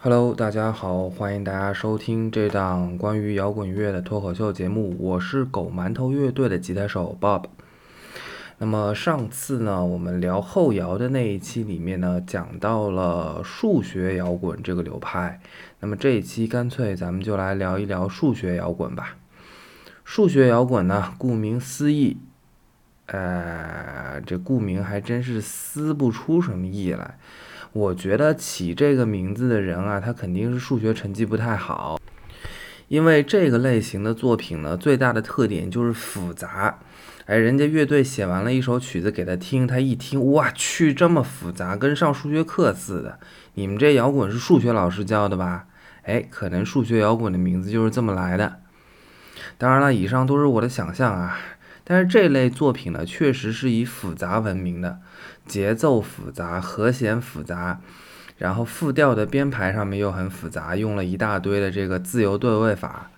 Hello，大家好，欢迎大家收听这档关于摇滚乐的脱口秀节目。我是狗馒头乐队的吉他手 Bob。那么上次呢，我们聊后摇的那一期里面呢，讲到了数学摇滚这个流派。那么这一期干脆咱们就来聊一聊数学摇滚吧。数学摇滚呢，顾名思义，呃，这顾名还真是思不出什么意来。我觉得起这个名字的人啊，他肯定是数学成绩不太好，因为这个类型的作品呢，最大的特点就是复杂。哎，人家乐队写完了一首曲子给他听，他一听，我去，这么复杂，跟上数学课似的。你们这摇滚是数学老师教的吧？哎，可能数学摇滚的名字就是这么来的。当然了，以上都是我的想象啊。但是这类作品呢，确实是以复杂闻名的，节奏复杂，和弦复杂，然后复调的编排上面又很复杂，用了一大堆的这个自由对位法，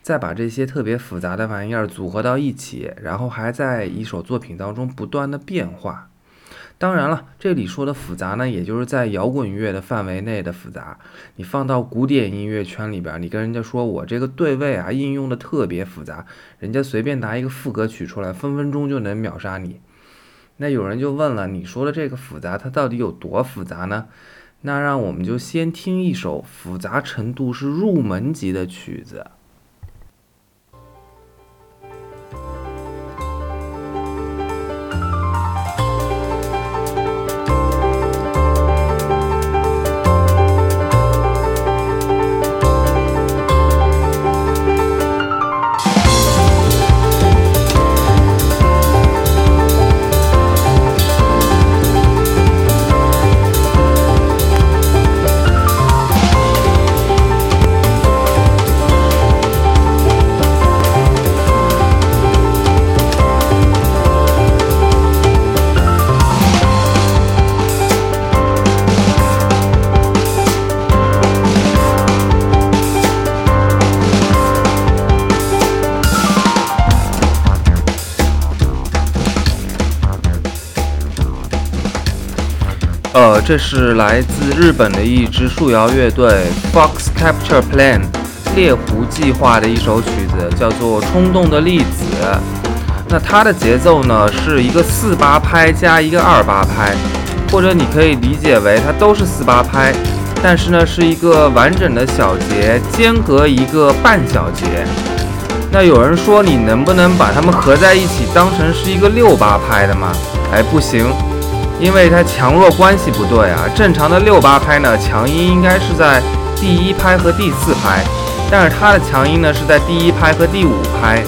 再把这些特别复杂的玩意儿组合到一起，然后还在一首作品当中不断的变化。当然了，这里说的复杂呢，也就是在摇滚乐的范围内的复杂。你放到古典音乐圈里边，你跟人家说我这个对位啊应用的特别复杂，人家随便拿一个副歌曲出来，分分钟就能秒杀你。那有人就问了，你说的这个复杂，它到底有多复杂呢？那让我们就先听一首复杂程度是入门级的曲子。这是来自日本的一支树摇乐队 Fox Capture Plan 猎狐计划的一首曲子，叫做《冲动的粒子》。那它的节奏呢，是一个四八拍加一个二八拍，或者你可以理解为它都是四八拍，但是呢是一个完整的小节间隔一个半小节。那有人说，你能不能把它们合在一起当成是一个六八拍的吗？哎，不行。因为它强弱关系不对啊，正常的六八拍呢，强音应该是在第一拍和第四拍，但是它的强音呢是在第一拍和第五拍。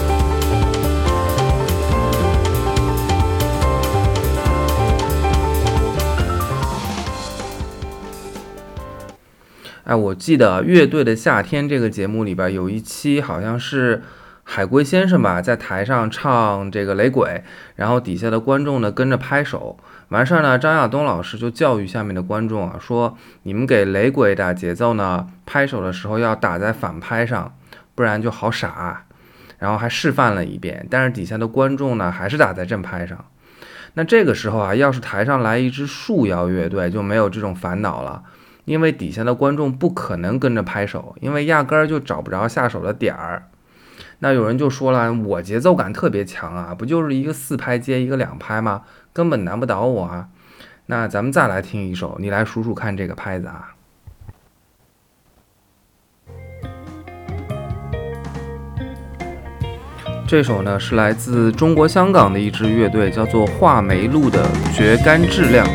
哎，我记得《乐队的夏天》这个节目里边有一期好像是。海龟先生吧，在台上唱这个雷鬼，然后底下的观众呢跟着拍手。完事儿呢，张亚东老师就教育下面的观众啊，说你们给雷鬼打节奏呢，拍手的时候要打在反拍上，不然就好傻。然后还示范了一遍，但是底下的观众呢还是打在正拍上。那这个时候啊，要是台上来一支树摇乐队，就没有这种烦恼了，因为底下的观众不可能跟着拍手，因为压根儿就找不着下手的点儿。那有人就说了，我节奏感特别强啊，不就是一个四拍接一个两拍吗？根本难不倒我啊。那咱们再来听一首，你来数数看这个拍子啊。这首呢是来自中国香港的一支乐队，叫做画眉路的《绝干质量》。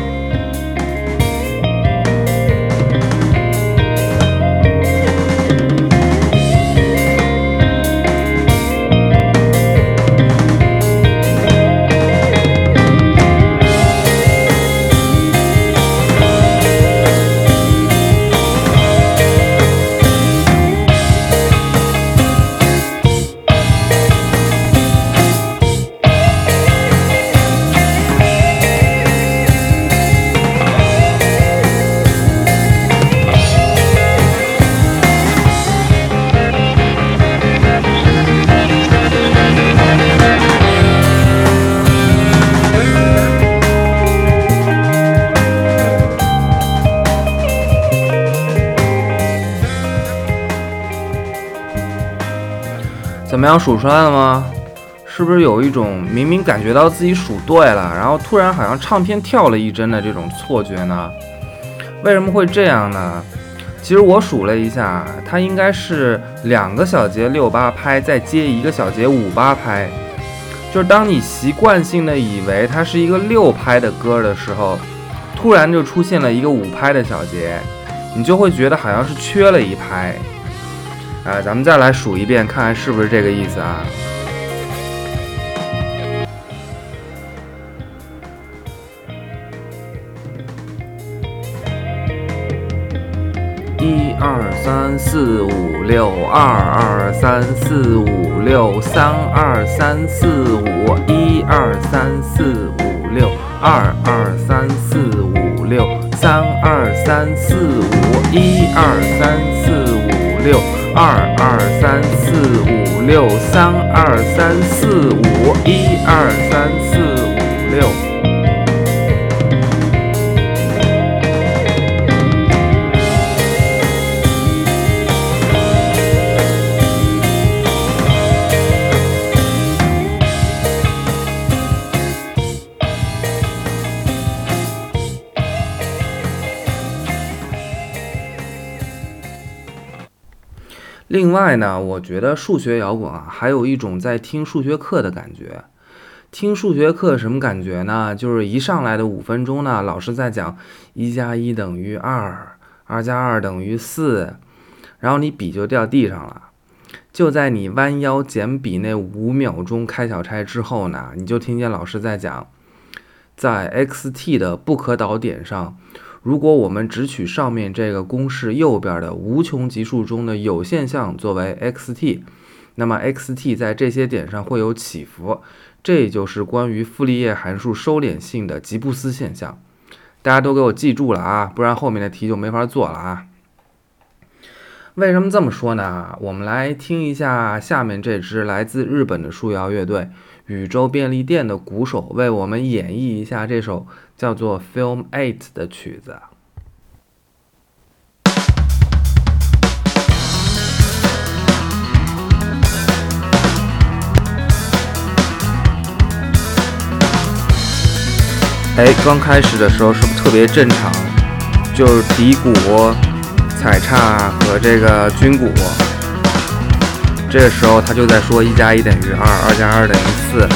么样数出来了吗？是不是有一种明明感觉到自己数对了，然后突然好像唱片跳了一帧的这种错觉呢？为什么会这样呢？其实我数了一下，它应该是两个小节六八拍，再接一个小节五八拍。就是当你习惯性的以为它是一个六拍的歌的时候，突然就出现了一个五拍的小节，你就会觉得好像是缺了一拍。哎，咱们再来数一遍，看看是不是这个意思啊？一二三四五六，二二三四五六，三二三四五，一二三四五六，二二三四五六，三二三四五，一二三四五六，二二三四五六，三二三四五，一二三四。另外呢，我觉得数学摇滚啊，还有一种在听数学课的感觉。听数学课什么感觉呢？就是一上来的五分钟呢，老师在讲一加一等于二，二加二等于四，然后你笔就掉地上了。就在你弯腰捡笔那五秒钟开小差之后呢，你就听见老师在讲，在 x_t 的不可导点上。如果我们只取上面这个公式右边的无穷级数中的有限项作为 x_t，那么 x_t 在这些点上会有起伏，这就是关于傅立叶函数收敛性的吉布斯现象。大家都给我记住了啊，不然后面的题就没法做了啊。为什么这么说呢？我们来听一下下面这支来自日本的树摇乐队宇宙便利店的鼓手为我们演绎一下这首。叫做《Film Eight》的曲子。哎，刚开始的时候是不是特别正常？就是底鼓、踩踏和这个军鼓。这个时候他就在说一加一等于二，二加二等于四。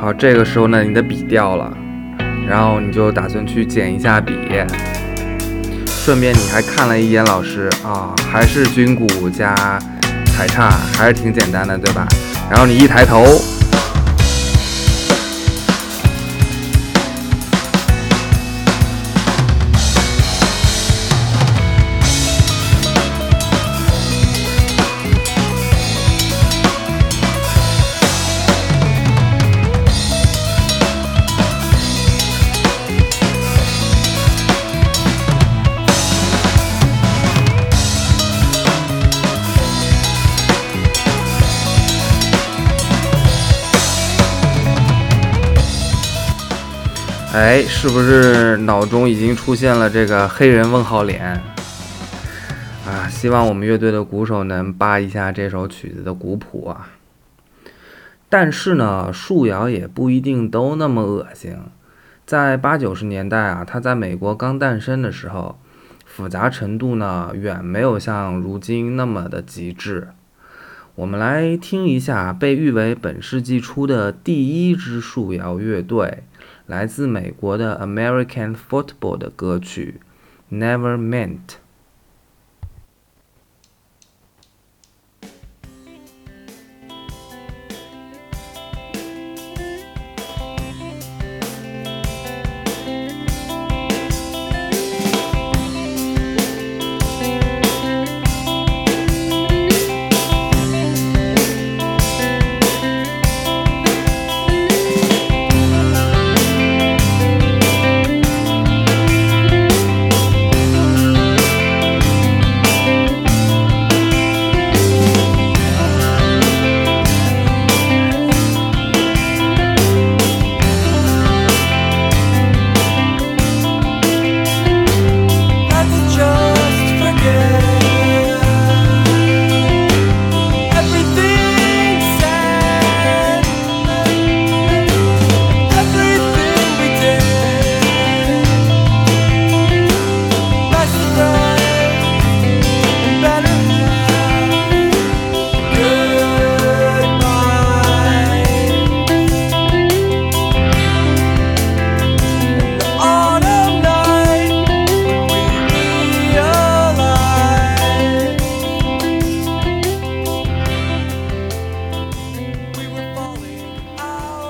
好，这个时候呢，你的笔掉了，然后你就打算去捡一下笔，顺便你还看了一眼老师啊，还是军鼓加踩踏，还是挺简单的，对吧？然后你一抬头。哎，是不是脑中已经出现了这个黑人问号脸啊？希望我们乐队的鼓手能扒一下这首曲子的鼓谱啊。但是呢，树摇也不一定都那么恶心。在八九十年代啊，它在美国刚诞生的时候，复杂程度呢远没有像如今那么的极致。我们来听一下被誉为本世纪初的第一支树摇乐队。来自美国的 American Football 的歌曲《Never Meant》。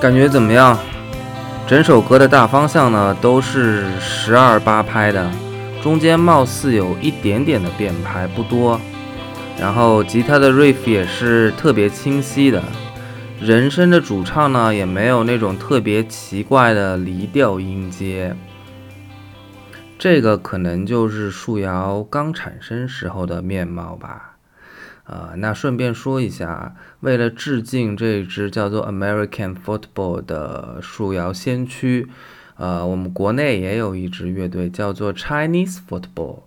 感觉怎么样？整首歌的大方向呢都是十二八拍的，中间貌似有一点点的变拍，不多。然后吉他的 riff 也是特别清晰的，人声的主唱呢也没有那种特别奇怪的离调音阶。这个可能就是树摇刚产生时候的面貌吧。啊，那顺便说一下，为了致敬这支叫做 American Football 的树摇先驱，呃，我们国内也有一支乐队叫做 Chinese Football，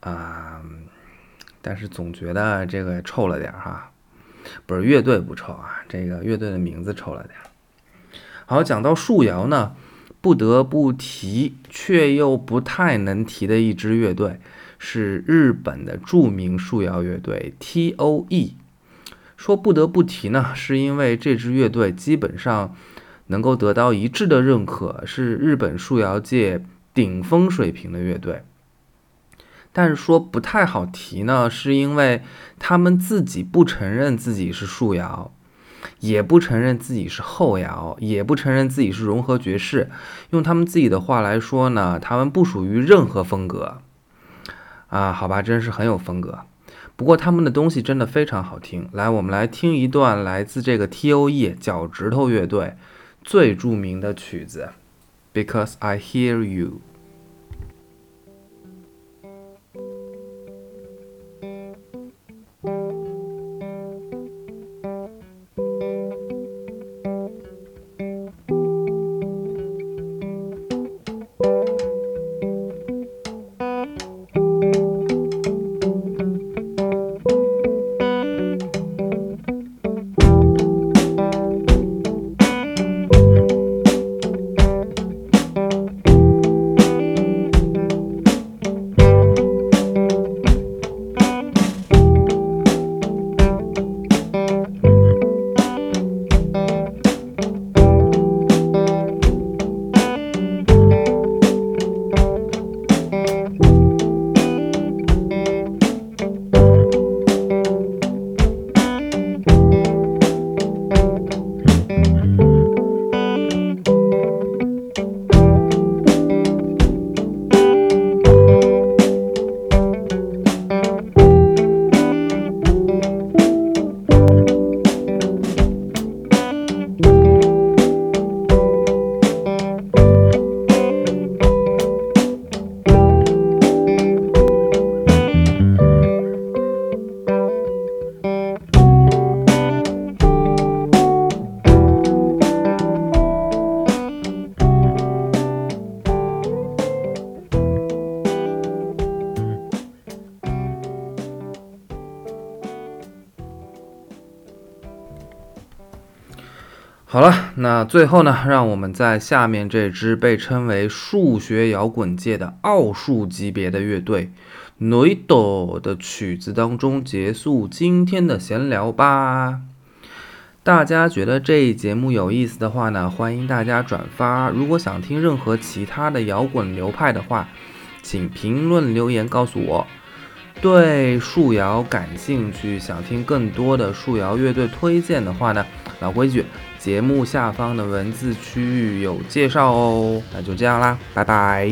啊，但是总觉得这个臭了点哈，不是乐队不臭啊，这个乐队的名字臭了点。好，讲到树摇呢，不得不提却又不太能提的一支乐队。是日本的著名树摇乐队 T.O.E。说不得不提呢，是因为这支乐队基本上能够得到一致的认可，是日本树摇界顶峰水平的乐队。但是说不太好提呢，是因为他们自己不承认自己是树摇，也不承认自己是后摇，也不承认自己是融合爵士。用他们自己的话来说呢，他们不属于任何风格。啊，好吧，真是很有风格。不过他们的东西真的非常好听。来，我们来听一段来自这个 T.O.E 脚趾头乐队最著名的曲子，Because I Hear You。那最后呢，让我们在下面这支被称为数学摇滚界的奥数级别的乐队 Noido 的曲子当中结束今天的闲聊吧。大家觉得这一节目有意思的话呢，欢迎大家转发。如果想听任何其他的摇滚流派的话，请评论留言告诉我。对树摇感兴趣，想听更多的树摇乐队推荐的话呢，老规矩。节目下方的文字区域有介绍哦，那就这样啦，拜拜。